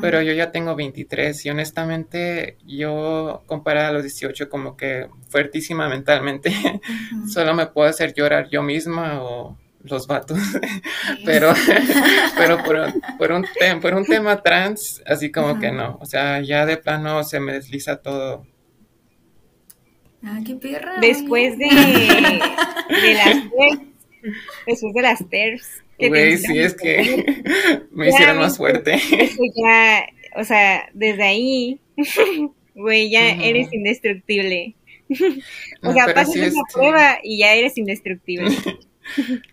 Pero yo ya tengo 23 y honestamente yo comparada a los 18 como que fuertísima mentalmente. Solo me puedo hacer llorar yo misma o los vatos. pero pero por, un por un tema trans, así como que no. O sea, ya de plano se me desliza todo. Ah, qué perra. Después de, de las después de las TERS, Güey, sí, es que me hicieron más fuerte. Ya, o sea, desde ahí, güey, ya eres indestructible. o sea, pasas una prueba y ya eres indestructible.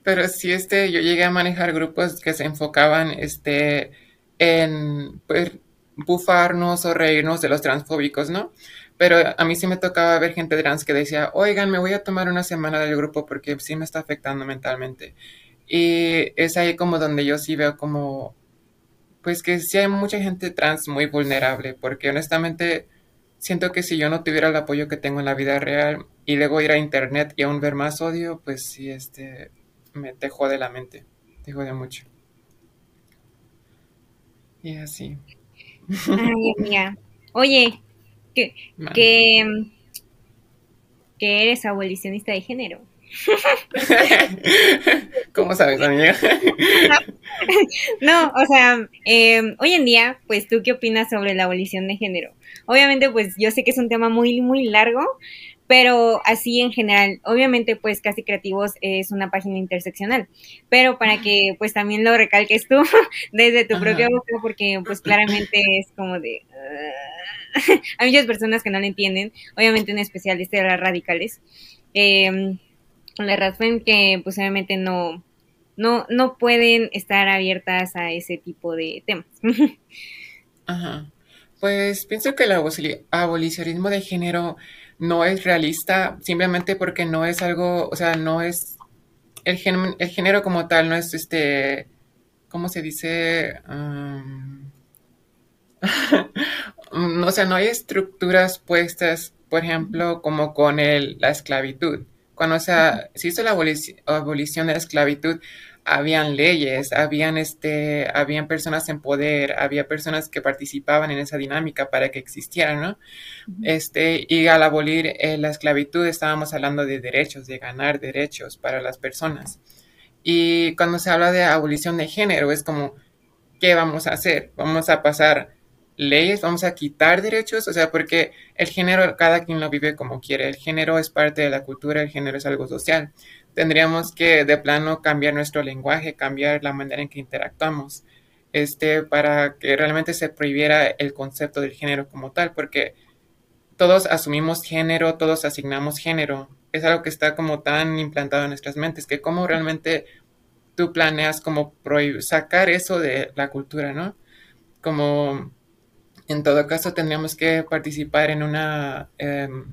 pero sí, este, yo llegué a manejar grupos que se enfocaban, este, en, pues, bufarnos o reírnos de los transfóbicos, ¿no? Pero a mí sí me tocaba ver gente trans que decía, oigan, me voy a tomar una semana del grupo porque sí me está afectando mentalmente. Y es ahí como donde yo sí veo como, pues que sí hay mucha gente trans muy vulnerable, porque honestamente siento que si yo no tuviera el apoyo que tengo en la vida real y luego ir a internet y aún ver más odio, pues sí, este, me te jode la mente, te jode mucho. Y así. Ay, mía. Oye, que, que, que eres abolicionista de género. ¿Cómo sabes, amiga? no, o sea, em, hoy en día, pues, ¿tú qué opinas sobre la abolición de género? Obviamente, pues, yo sé que es un tema muy, muy largo, pero así en general, obviamente, pues, Casi Creativos es una página interseccional, pero para que, pues, también lo recalques tú desde tu propia boca, porque, pues, claramente es como de... hay muchas personas que no lo entienden, obviamente en especial este, las radicales. Eh, la razón que pues obviamente no, no, no pueden estar abiertas a ese tipo de temas. Ajá. Pues pienso que el abolicionismo de género no es realista simplemente porque no es algo, o sea, no es, el, el género como tal no es este, ¿cómo se dice? o sea, no hay estructuras puestas, por ejemplo, como con el, la esclavitud. Cuando se hizo la abolición de la esclavitud, habían leyes, habían, este, habían personas en poder, había personas que participaban en esa dinámica para que existieran, ¿no? Este, y al abolir eh, la esclavitud estábamos hablando de derechos, de ganar derechos para las personas. Y cuando se habla de abolición de género, es como, ¿qué vamos a hacer? Vamos a pasar leyes, vamos a quitar derechos, o sea, porque el género cada quien lo vive como quiere, el género es parte de la cultura, el género es algo social. Tendríamos que de plano cambiar nuestro lenguaje, cambiar la manera en que interactuamos, este, para que realmente se prohibiera el concepto del género como tal, porque todos asumimos género, todos asignamos género. Es algo que está como tan implantado en nuestras mentes, que como realmente tú planeas como sacar eso de la cultura, ¿no? Como en todo caso tendríamos que participar en una em,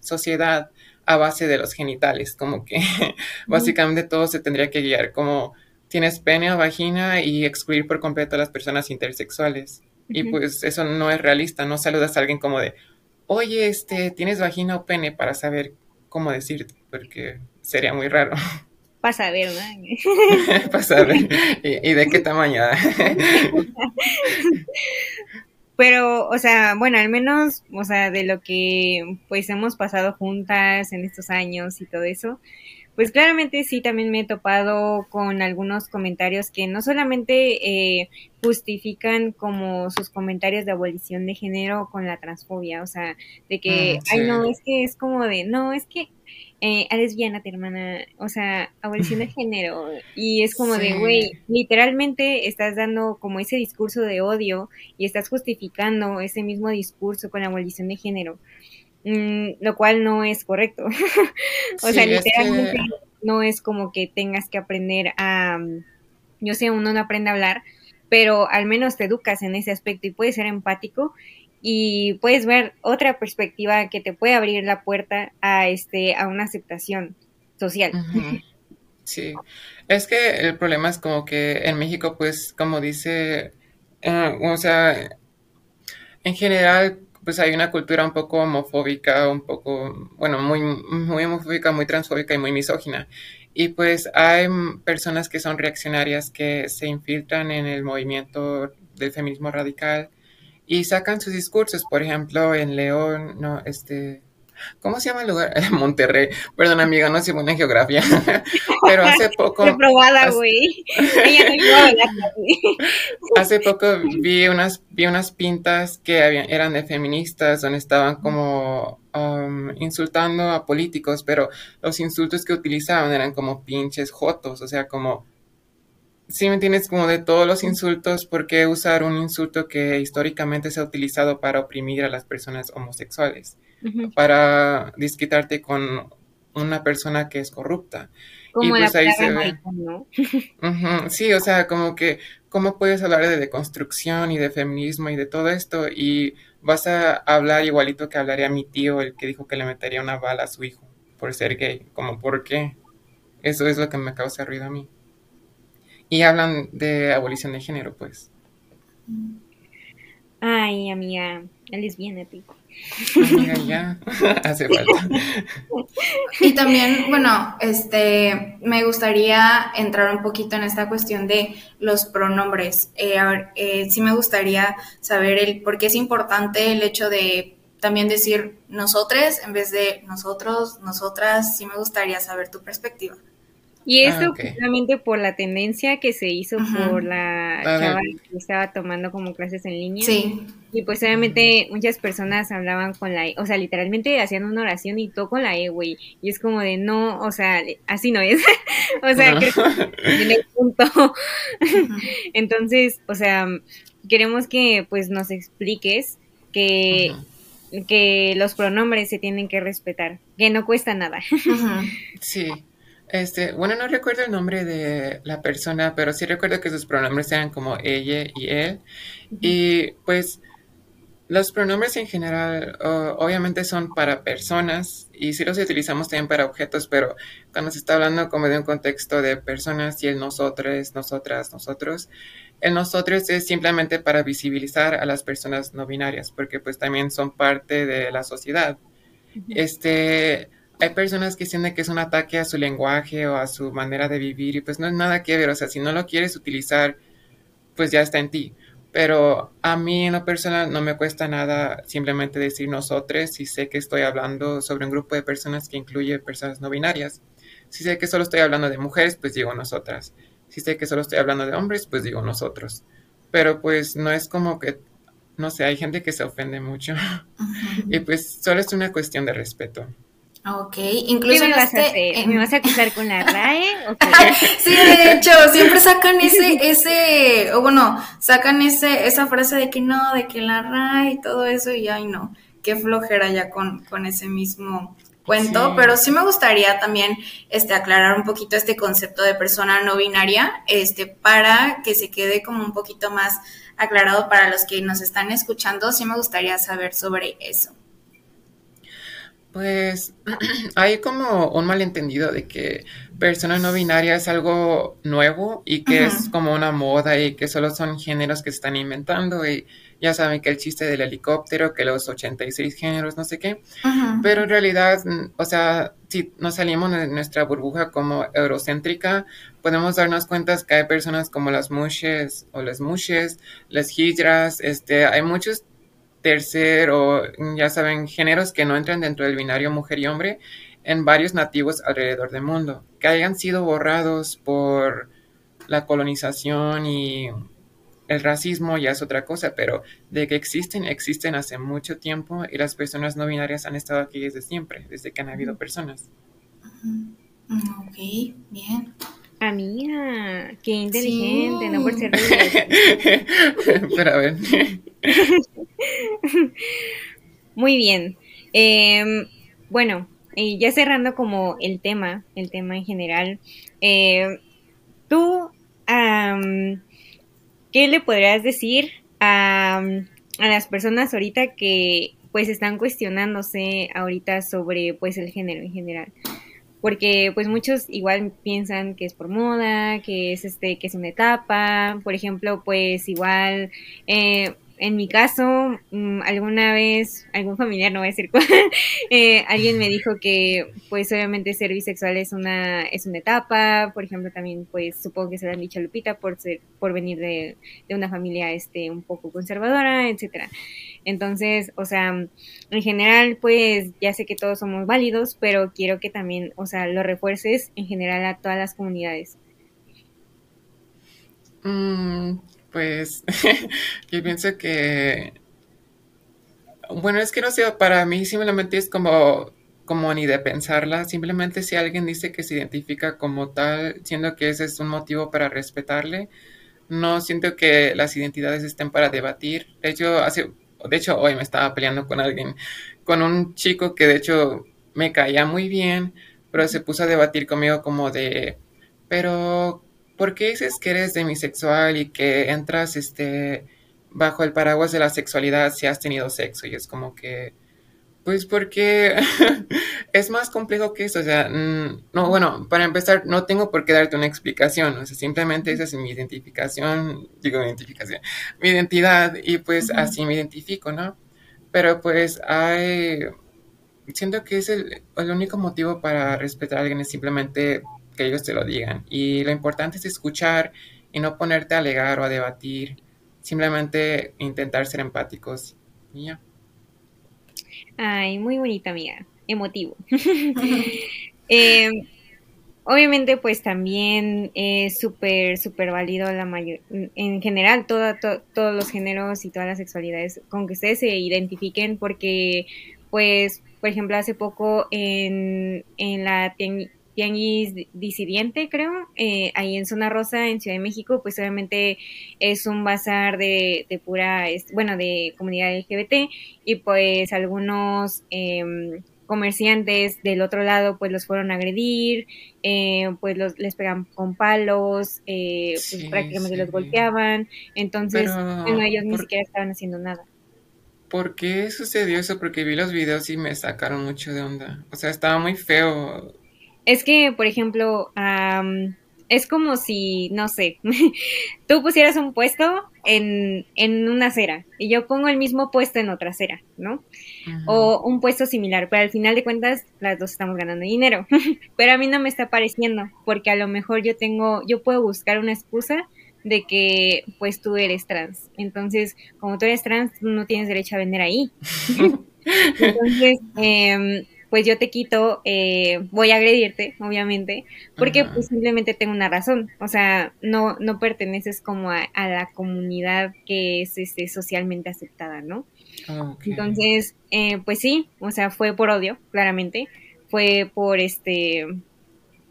sociedad a base de los genitales, como que básicamente todo se tendría que guiar, como tienes pene o vagina y excluir por completo a las personas intersexuales. Y pues eso no es realista, no saludas a alguien como de, oye, este, ¿tienes vagina o pene? Para saber cómo decirte, porque sería muy raro. Para saber, ¿no? Para saber. ¿Y, de qué tamaño? Pero, o sea, bueno, al menos, o sea, de lo que pues hemos pasado juntas en estos años y todo eso, pues claramente sí, también me he topado con algunos comentarios que no solamente eh, justifican como sus comentarios de abolición de género con la transfobia, o sea, de que, mm, ay, no, es que es como de, no, es que eh, a lesbiana, hermana, o sea, abolición de género, y es como de, güey, literalmente estás dando como ese discurso de odio y estás justificando ese mismo discurso con la abolición de género. Mm, lo cual no es correcto. o sea, literalmente no es como que tengas que aprender a, mm, yo sé, uno no aprende a hablar, pero al menos te educas en ese aspecto y puedes ser empático y puedes ver otra perspectiva que te puede abrir la puerta a este a una aceptación social. Sí, es que el problema es como que en México, pues, como dice, eh, o sea, en general pues hay una cultura un poco homofóbica, un poco, bueno, muy, muy homofóbica, muy transfóbica y muy misógina. Y pues hay personas que son reaccionarias que se infiltran en el movimiento del feminismo radical y sacan sus discursos. Por ejemplo, en León, no, este, ¿Cómo se llama el lugar? Monterrey. Perdón, amiga, no soy buena en geografía. Pero hace poco. Reprobada, güey. hace poco vi unas, vi unas pintas que habían, eran de feministas, donde estaban como um, insultando a políticos, pero los insultos que utilizaban eran como pinches jotos, o sea, como. Sí, me entiendes, como de todos los insultos, ¿por qué usar un insulto que históricamente se ha utilizado para oprimir a las personas homosexuales? para disquitarte con una persona que es corrupta. y pues ahí se ve. ¿no? Sí, o sea, como que, ¿cómo puedes hablar de deconstrucción y de feminismo y de todo esto? Y vas a hablar igualito que hablaría mi tío, el que dijo que le metería una bala a su hijo por ser gay. Como, ¿por qué? Eso es lo que me causa ruido a mí. Y hablan de abolición de género, pues. Ay, amiga, él es bien épico. ya, hace falta. Y también, bueno, este, me gustaría entrar un poquito en esta cuestión de los pronombres. Eh, a ver, eh, sí me gustaría saber el por qué es importante el hecho de también decir nosotros en vez de nosotros, nosotras. Sí me gustaría saber tu perspectiva. Y eso ah, por la tendencia que se hizo por la chava que estaba tomando como clases en línea. Sí. Y pues obviamente muchas personas hablaban con la E, o sea, literalmente hacían una oración y todo con la E, güey. Y es como de no, o sea, así no es. o sea, creo que en el punto. Entonces, o sea, queremos que pues nos expliques que que los pronombres se tienen que respetar, que no cuesta nada. Sí. Este, bueno, no recuerdo el nombre de la persona, pero sí recuerdo que sus pronombres eran como ella y él. Y pues los pronombres en general obviamente son para personas y sí los utilizamos también para objetos, pero cuando se está hablando como de un contexto de personas y el nosotros, nosotras, nosotros, el nosotros es simplemente para visibilizar a las personas no binarias, porque pues también son parte de la sociedad. Este, hay personas que sienten que es un ataque a su lenguaje o a su manera de vivir y pues no es nada que ver, o sea, si no lo quieres utilizar, pues ya está en ti. Pero a mí en lo personal no me cuesta nada simplemente decir nosotros si sé que estoy hablando sobre un grupo de personas que incluye personas no binarias. Si sé que solo estoy hablando de mujeres, pues digo nosotras. Si sé que solo estoy hablando de hombres, pues digo nosotros. Pero pues no es como que no sé, hay gente que se ofende mucho. y pues solo es una cuestión de respeto. Ok, incluso ¿Qué me vas a este, hacer? ¿Me vas a acusar con la RAE? Sí, de hecho, siempre sacan ese, ese, o bueno, sacan ese, esa frase de que no, de que la RAE y todo eso, y ay no, qué flojera ya con, con ese mismo cuento, Sí. pero sí me gustaría también este, aclarar un poquito este concepto de persona no binaria, este, para que se quede como un poquito más aclarado para los que nos están escuchando, sí me gustaría saber sobre eso. Pues hay como un malentendido de que persona no binaria es algo nuevo y que es como una moda y que solo son géneros que se están inventando y ya saben que el chiste del helicóptero, que los 86 géneros, no sé qué, pero en realidad, mm, o sea, si nos salimos de nuestra burbuja como eurocéntrica, podemos darnos cuenta que hay personas como las mushes o las mushes, las hijras, este, hay muchos tercer o ya saben, géneros que no entran dentro del binario mujer y hombre en varios nativos alrededor del mundo, que hayan sido borrados por la colonización y el racismo ya es otra cosa, pero de que existen, existen hace mucho tiempo y las personas no binarias han estado aquí desde siempre, desde que han habido personas. Ujú. Ok, bien. Amiga, qué inteligente, no por ser pero a ver, Muy bien. Eh, bueno, y ya cerrando como el tema, el tema en general, eh, tú, ¿qué le podrías decir a, a las personas ahorita que pues están cuestionándose ahorita sobre pues el género en general? Porque pues muchos igual piensan que es por moda, que es este, que es una etapa, por ejemplo, pues igual eh, en mi caso, mm, alguna vez, algún familiar, no voy a decir cuál, eh, alguien me dijo que, pues, obviamente ser bisexual es una, es una etapa, por ejemplo, también, pues, supongo que se lo han dicho a Lupita por ser, por venir de, de una familia, este, un poco conservadora, etcétera. Entonces, o sea, en general, pues, ya sé que todos somos válidos, pero quiero que también, o sea, lo refuerces en general a todas las comunidades. Mm, pues yo pienso que, bueno, es que no sé, para mí simplemente es como, como ni de pensarla, simplemente si alguien dice que se identifica como tal, siendo que ese es un motivo para respetarle, no siento que las identidades estén para debatir. De hecho, hace, de hecho, hoy me estaba peleando con alguien, con un chico que de hecho me caía muy bien, pero se puso a debatir conmigo como de, pero ¿por qué dices que eres demisexual y que entras este bajo el paraguas de la sexualidad si has tenido sexo? Y es como que, pues porque es más complejo que eso. O sea, mm, no, bueno, para empezar, no tengo por qué darte una explicación. O sea, simplemente esa es mi identificación, digo identificación, mi identidad y pues Ujú. así me identifico, ¿no? Pero pues hay, siento que es el, el único motivo para respetar a alguien es simplemente que ellos te lo digan. Y lo importante es escuchar y no ponerte a alegar o a debatir, simplemente intentar ser empáticos. Y ya. Ay, muy bonita amiga, emotivo. Eh, obviamente, pues también es súper, súper válido la mayor, en general, toda- to- todos los géneros y todas las sexualidades con que ustedes se identifiquen, porque, pues, por ejemplo, hace poco en, en la Tianguis Disidente, creo, eh, ahí en Zona Rosa, en Ciudad de México, pues obviamente es un bazar de, de pura, es- bueno, de comunidad LGBT y pues algunos em, comerciantes del otro lado pues los fueron a agredir, eh, pues los, les pegan con palos, eh, pues Sí, prácticamente sí. los golpeaban, entonces Pero, bueno, ellos ni ¿por, siquiera estaban haciendo nada. por qué sucedió eso? Porque vi los videos y me sacaron mucho de onda. O sea, estaba muy feo. Es que, por ejemplo, am, es como si, no sé, tú pusieras un puesto en, en una acera y yo pongo el mismo puesto en otra acera, ¿no? O un puesto similar, pero al final de cuentas las dos estamos ganando dinero. pero a mí no me está pareciendo, porque a lo mejor yo tengo, yo puedo buscar una excusa de que pues tú eres trans. Entonces, como tú eres trans, no tienes derecho a vender ahí. Entonces, eh, pues yo te quito, eh, voy a agredirte, obviamente, porque pues simplemente tengo una razón, o sea, no, no perteneces como a, la comunidad que es este, socialmente aceptada, ¿no? Entonces, eh, pues sí, o sea, fue por odio, claramente, fue por este,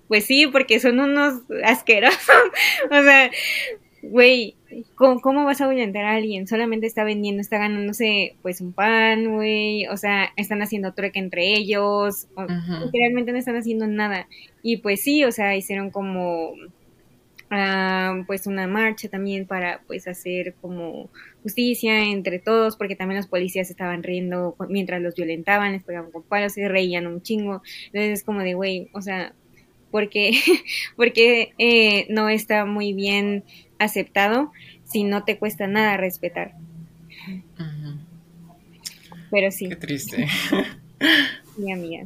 pues sí, porque son unos asquerosos, o sea, güey, ¿cómo, vas a violentar a alguien? Solamente está vendiendo, está ganándose pues un pan, güey, o sea, están haciendo trueque entre ellos, literalmente no están haciendo nada. Y pues sí, o sea, hicieron como ah, pues una marcha también para pues hacer como justicia entre todos, porque también los policías estaban riendo mientras los violentaban, les pegaban con palos y reían un chingo. Entonces es como de, güey, o sea, porque, porque eh, no está muy bien aceptado si no te cuesta nada respetar. Pero sí. Qué triste. Mi amiga.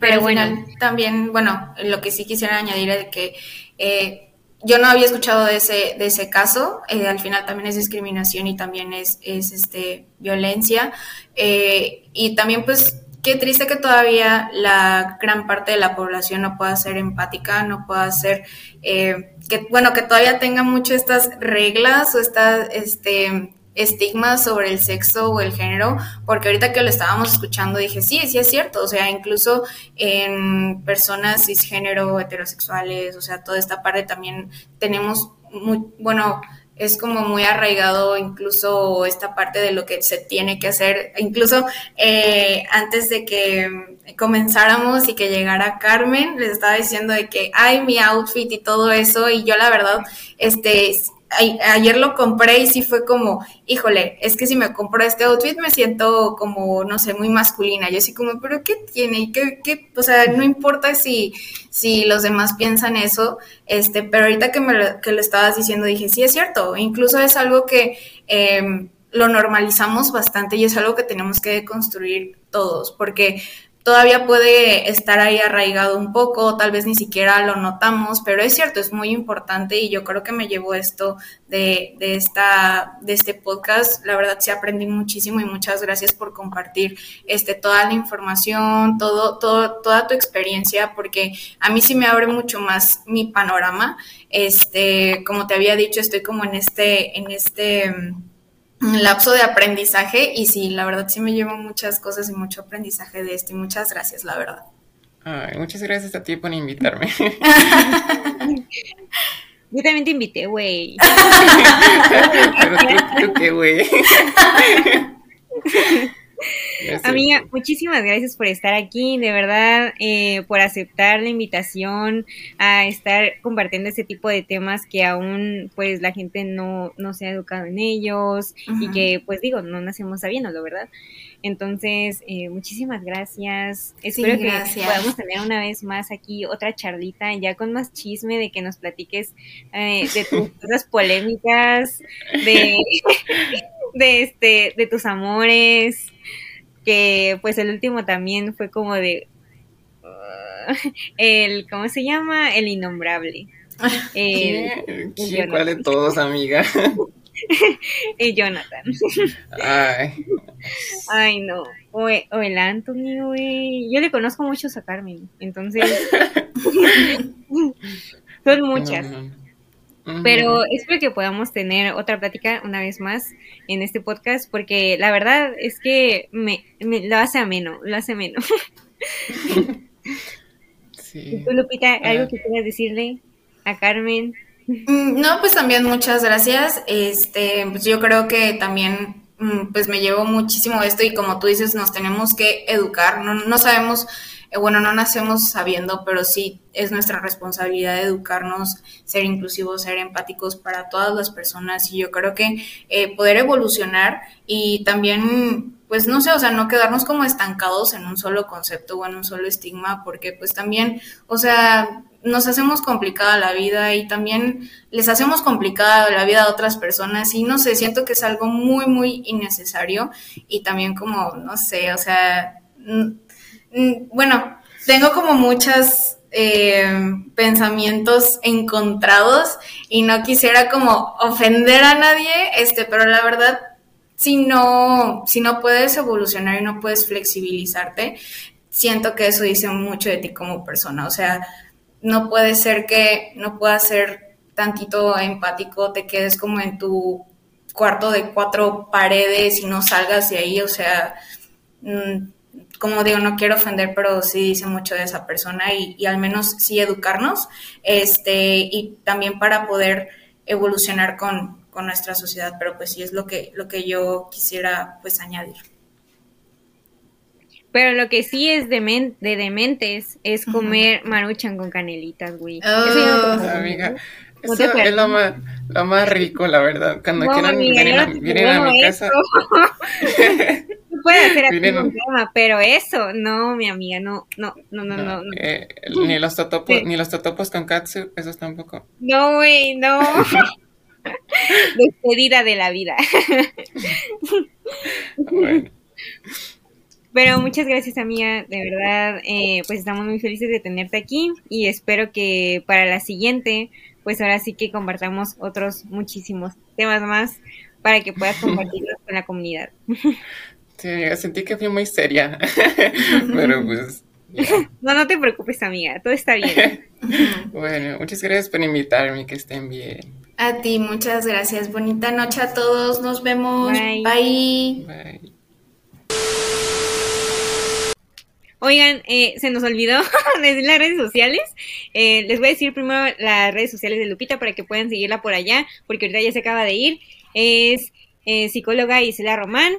pero, bueno, también, bueno, lo que sí quisiera añadir es que eh, yo no había escuchado de ese, de ese caso, eh, al final también es discriminación y también es, es este, violencia. Eh, y también pues qué triste que todavía la gran parte de la población no pueda ser empática, no pueda ser, eh, que bueno, que todavía tenga mucho estas reglas o estas, este, estigmas sobre el sexo o el género, porque ahorita que lo estábamos escuchando dije, sí, sí es cierto, o sea, incluso en personas cisgénero, heterosexuales, o sea, toda esta parte también tenemos, muy, bueno, es como muy arraigado incluso esta parte de lo que se tiene que hacer. Incluso eh, antes de que comenzáramos y que llegara Carmen, les estaba diciendo de que, ay, mi outfit y todo eso, y yo la verdad, este, ayer lo compré y sí fue como, híjole, es que si me compro este outfit me siento como, no sé, muy masculina. Yo así como, pero ¿qué tiene? ¿Qué, qué? O sea, no importa si, si los demás piensan eso, este, pero ahorita que, me lo, que lo estabas diciendo dije, sí es cierto, incluso es algo que... Eh, lo normalizamos bastante y es algo que tenemos que construir todos, porque todavía puede estar ahí arraigado un poco, tal vez ni siquiera lo notamos, pero es cierto, es muy importante y yo creo que me llevo esto de, de, esta, de este podcast. La verdad sí aprendí muchísimo y muchas gracias por compartir este, toda la información, todo, todo, toda tu experiencia, porque a mí sí me abre mucho más mi panorama. Este, como te había dicho, estoy como en este, en este lapso de aprendizaje y sí, la verdad sí me llevo muchas cosas y mucho aprendizaje de esto y muchas gracias, la verdad. Ay, muchas gracias a ti por invitarme. Yo también te invité, güey. Pero tú, tú qué, güey. Amiga, muchísimas gracias por estar aquí, de verdad, eh, por aceptar la invitación a estar compartiendo este tipo de temas que aún pues la gente no, no se ha educado en ellos y que pues digo, no nacemos sabiéndolo, ¿verdad? Entonces, eh, muchísimas gracias. Espero que podamos tener una vez más aquí otra charlita, ya con más chisme, de que nos platiques eh, de tus cosas polémicas, de, de, este, de tus amores, que pues el último también fue como de uh, el ¿cómo se llama? el innombrable el, ¿Cuál de todos, amiga? el Jonathan. Ay. Ay, no. O, el Anthony, güey. Yo le conozco mucho a Carmen. Entonces. son muchas. Pero espero que podamos tener otra plática una vez más en este podcast, porque la verdad es que me, lo hace ameno, lo hace ameno. Sí. ¿Y tú, Lupita, algo que quieras decirle a Carmen? Mm, no, pues también muchas gracias. Este, pues yo creo que también mm, pues me llevo muchísimo esto y como tú dices, nos tenemos que educar. No, no sabemos bueno, no nacemos sabiendo, pero sí es nuestra responsabilidad educarnos, ser inclusivos, ser empáticos para todas las personas. Y yo creo que eh, poder evolucionar y también, pues no sé, o sea, no quedarnos como estancados en un solo concepto o en un solo estigma, porque pues también, o sea, nos hacemos complicada la vida y también les hacemos complicada la vida a otras personas. Y no sé, siento que es algo muy, muy innecesario y también como, no sé, o sea bueno, tengo como muchos eh, pensamientos encontrados y no quisiera como ofender a nadie, este, pero la verdad, si no, si no puedes evolucionar y no puedes flexibilizarte, siento que eso dice mucho de ti como persona. O sea, no puede ser que no puedas ser tantito empático, te quedes como en tu cuarto de cuatro paredes y no salgas de ahí. O sea, mm, como digo, no quiero ofender, pero sí dice mucho de esa persona y, al menos sí educarnos, este, y también para poder evolucionar con, con nuestra sociedad, pero pues sí es lo que, lo que yo quisiera pues añadir. Pero lo que sí es de, de dementes es comer maruchan con canelitas, güey. Oh, amiga, eso es lo más, lo más rico, la verdad. Cuando quieran venir, a, mi casa. puede hacer así un tema, pero eso, no, mi amiga, no, no, no, no, no. Eh, ni los totopos, ni los totopos con katsu, esos tampoco. No, güey, no. Despedida de la vida. bueno. Pero muchas gracias, amiga. De verdad, eh, pues estamos muy felices de tenerte aquí y espero que para la siguiente, pues ahora sí que compartamos otros muchísimos temas más para que puedas compartirlos con la comunidad. Sí, amiga, sentí que fui muy seria, pero pues... No, no te preocupes, amiga, todo está bien. bueno, muchas gracias por invitarme, que estén bien. A ti, muchas gracias. Bonita noche a todos, nos vemos. Bye. Bye. Oigan, eh, se nos olvidó decir las redes sociales. Eh, les voy a decir primero las redes sociales de Lupita para que puedan seguirla por allá, porque ahorita ya se acaba de ir. Es eh, psicóloga Isela Román.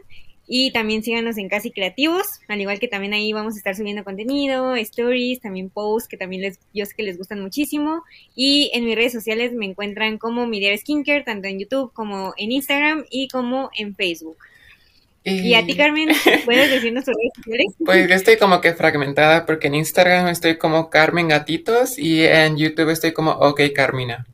Y también síganos en Casi Creativos, al igual que también ahí vamos a estar subiendo contenido, stories, también posts que también les, yo sé que les gustan muchísimo. Y en mis redes sociales me encuentran como Midiar Skincare, tanto en YouTube como en Instagram y como en Facebook. Y a ti, Carmen, ¿puedes decirnos tus redes sociales? Pues yo estoy como que fragmentada porque en Instagram estoy como Carmen Gatitos y en YouTube estoy como OK Carmina.